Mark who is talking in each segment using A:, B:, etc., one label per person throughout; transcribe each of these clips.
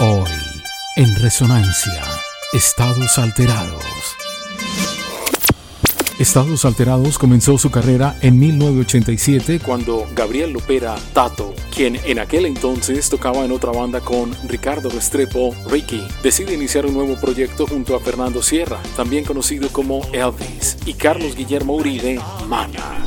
A: Hoy, en Resonancia, Estados Alterados. Estados Alterados comenzó su carrera en 1987 cuando Gabriel Lopera Tato, quien en aquel entonces tocaba en otra banda con Ricardo Restrepo, Ricky, decide iniciar un nuevo proyecto junto a Fernando Sierra, también conocido como Elvis, y Carlos Guillermo Uribe, Mana.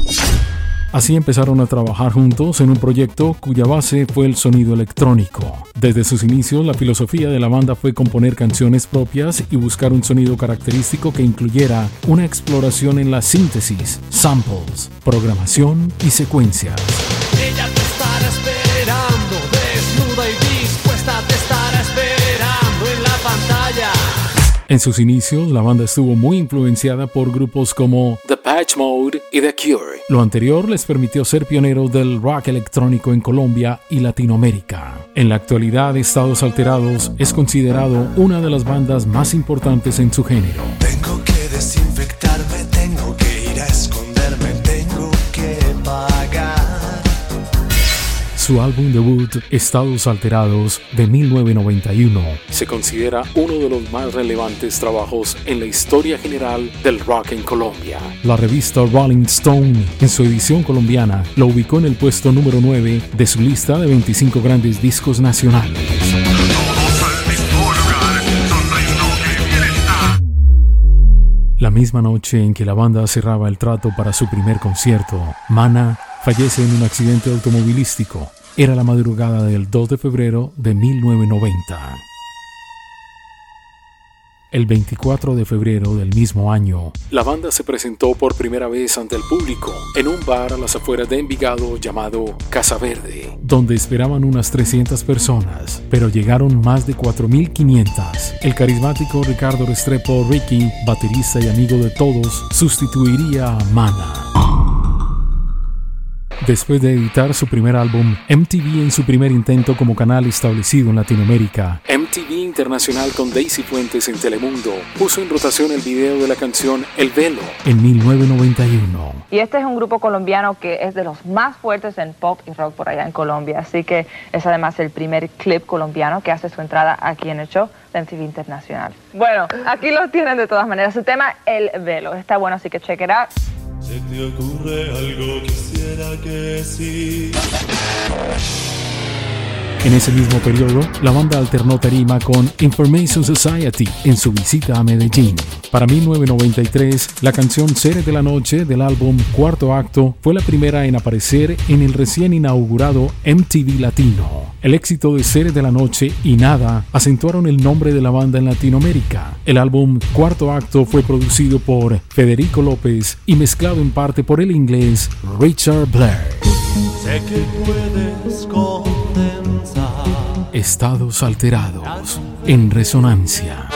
A: Así empezaron a trabajar juntos en un proyecto cuya base fue el sonido electrónico. Desde sus inicios, la filosofía de la banda fue componer canciones propias y buscar un sonido característico que incluyera una exploración en la síntesis, samples, programación y secuencias.
B: Ella En
A: sus inicios, la banda estuvo muy influenciada por grupos como The Patch Mode y The Cure. Lo anterior les permitió ser pioneros del rock electrónico en Colombia y Latinoamérica. En la actualidad, Estados Alterados es considerado una de las bandas más importantes en su género.
C: Tengo que desinfectarme,
A: Su álbum debut, Estados Alterados, de 1991, se considera uno de los más relevantes trabajos en la historia general del rock en Colombia. La revista Rolling Stone, en su edición colombiana, lo ubicó en el puesto número 9 de su lista de 25 grandes discos nacionales. La misma noche en que la banda cerraba el trato para su primer concierto, Mana fallece en un accidente automovilístico. Era la madrugada del 2 de febrero de 1990. El 24 de febrero del mismo año, la banda se presentó por primera vez ante el público en un bar a las afueras de Envigado llamado Casa Verde, donde esperaban unas 300 personas, pero llegaron más de 4.500. El carismático Ricardo Restrepo Ricky, baterista y amigo de todos, sustituiría a Mana. Después de editar su primer álbum, MTV en su primer intento como canal establecido en Latinoamérica, MTV Internacional con Daisy Fuentes en Telemundo, puso en rotación el video de la canción El Velo en 1991.
D: Y este es un grupo colombiano que es de los más fuertes en pop y rock por allá en Colombia. Así que es además el primer clip colombiano que hace su entrada aquí en el show de MTV Internacional. Bueno, aquí lo tienen de todas maneras. Su tema, El Velo. Está bueno, así que check it out.
C: ¿Se te ocurre algo? Quisiera que sí.
A: En ese mismo periodo, la banda alternó tarima con Information Society en su visita a Medellín. Para 1993, la canción Seres de la Noche del álbum Cuarto Acto fue la primera en aparecer en el recién inaugurado MTV Latino. El éxito de Seres de la Noche y Nada acentuaron el nombre de la banda en Latinoamérica. El álbum Cuarto Acto fue producido por Federico López y mezclado en parte por el inglés Richard Blair.
C: Sé que puedes condensar.
A: Estados alterados en resonancia.